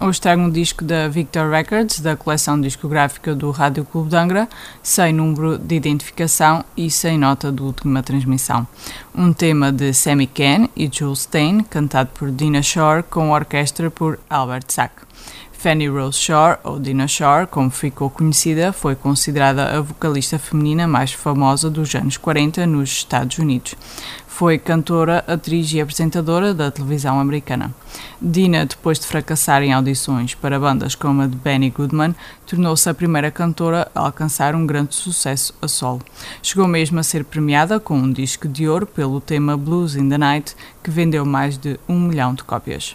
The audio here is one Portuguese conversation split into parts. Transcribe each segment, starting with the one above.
Hoje trago um disco da Victor Records, da coleção discográfica do Rádio Clube de Angra, sem número de identificação e sem nota de última transmissão. Um tema de Sammy Ken e Jules Stein, cantado por Dina Shore, com orquestra por Albert Sack. Fanny Rose Shore, ou Dina Shore, como ficou conhecida, foi considerada a vocalista feminina mais famosa dos anos 40 nos Estados Unidos. Foi cantora, atriz e apresentadora da televisão americana. Dina, depois de fracassar em audições para bandas como a de Benny Goodman, tornou-se a primeira cantora a alcançar um grande sucesso a solo. Chegou mesmo a ser premiada com um disco de ouro pelo tema Blues in the Night, que vendeu mais de um milhão de cópias.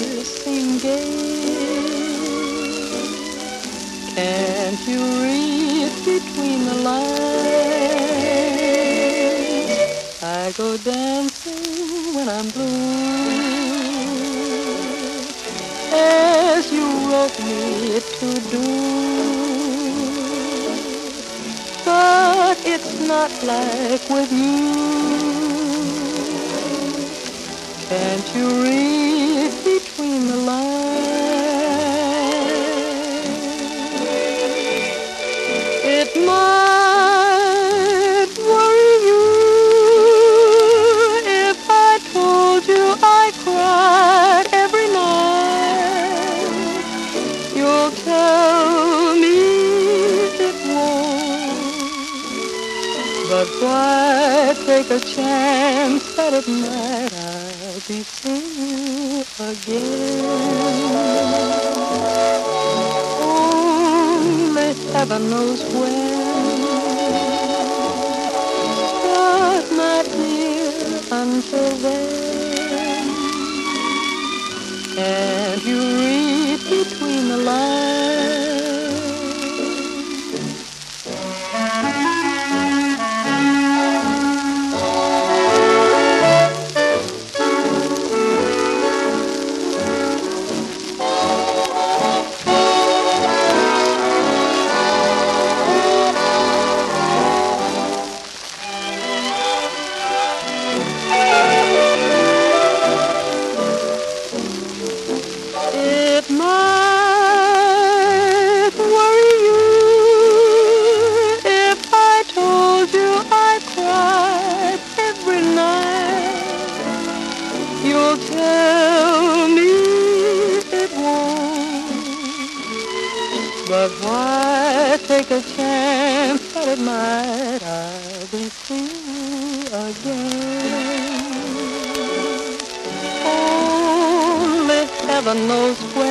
gay. Can't you read between the lines? I go dancing when I'm blue, as you wrote me to do. But it's not like with you. Can't you read But why take a chance that it might? I'll be free again. Only heaven knows when. that might worry you. If I told you I cried every night, you'll tell me it won't. But why take a chance that it might I'll be free again? Oh, heaven knows where.